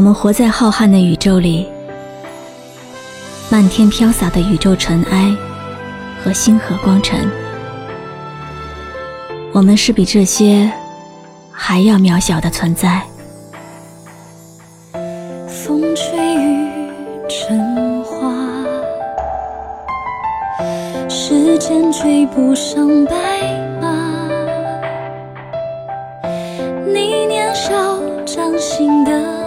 我们活在浩瀚的宇宙里，漫天飘洒的宇宙尘埃和星河光尘，我们是比这些还要渺小的存在。风吹雨成花，时间追不上白马。你年少掌心的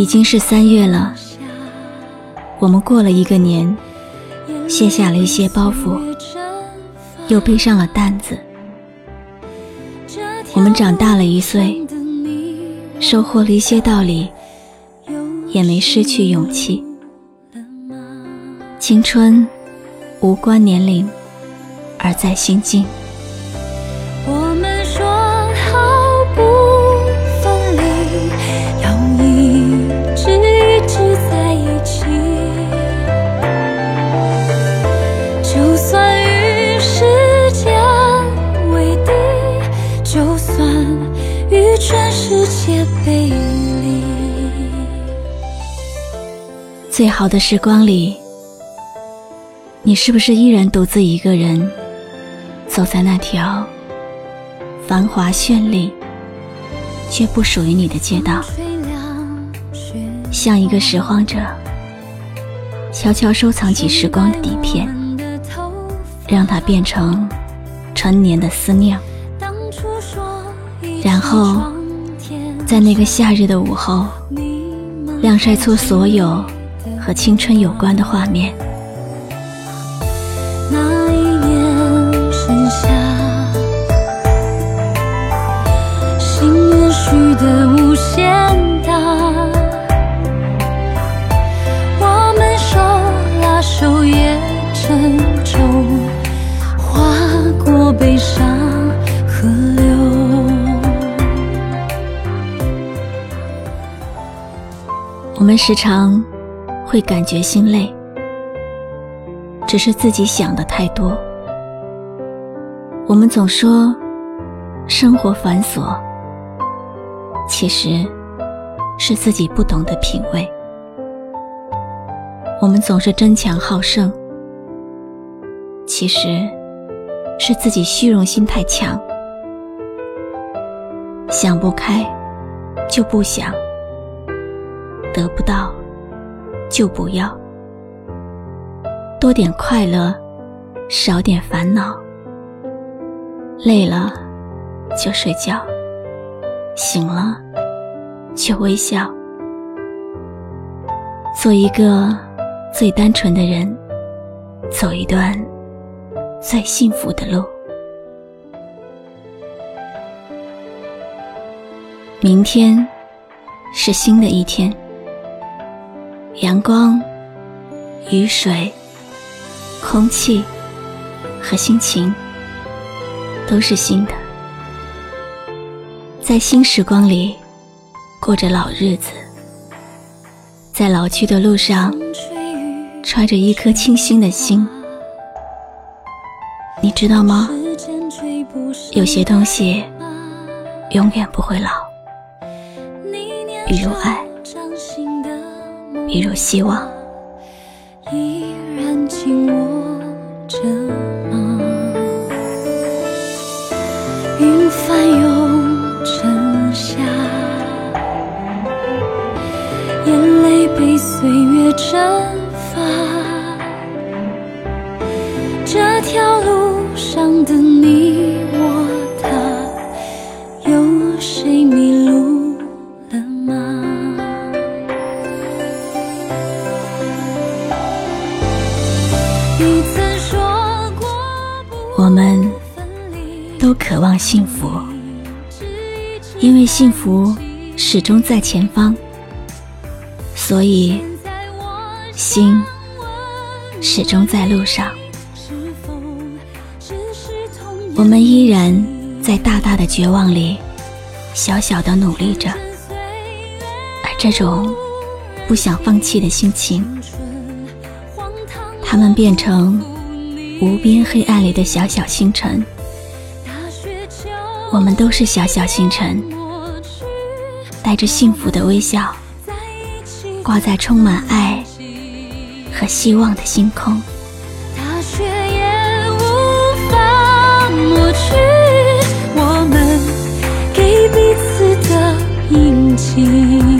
已经是三月了，我们过了一个年，卸下了一些包袱，又背上了担子。我们长大了一岁，收获了一些道理，也没失去勇气。青春无关年龄，而在心境。界背离。最好的时光里，你是不是依然独自一个人走在那条繁华绚丽却不属于你的街道，像一个拾荒者，悄悄收藏起时光的底片，让它变成陈年的思念，然后在那个夏日的午后，晾晒出所有和青春有关的画面。我们时常会感觉心累，只是自己想的太多。我们总说生活繁琐，其实是自己不懂得品味。我们总是争强好胜，其实是自己虚荣心太强。想不开，就不想。得不到，就不要。多点快乐，少点烦恼。累了就睡觉，醒了就微笑。做一个最单纯的人，走一段最幸福的路。明天是新的一天。阳光、雨水、空气和心情都是新的，在新时光里过着老日子，在老去的路上揣着一颗清新的心。你知道吗？有些东西永远不会老，比如爱一如希望。依然紧握着吗？云翻涌成夏，眼泪被岁月蒸发。这条路上的你我们，都渴望幸福，因为幸福始终在前方，所以心始终在路上。我们依然在大大的绝望里，小小的努力着，而这种不想放弃的心情，他们变成无边黑暗里的小小星辰，我们都是小小星辰，带着幸福的微笑，挂在充满爱和希望的星空。大雪也无法抹去我们给彼此的印记，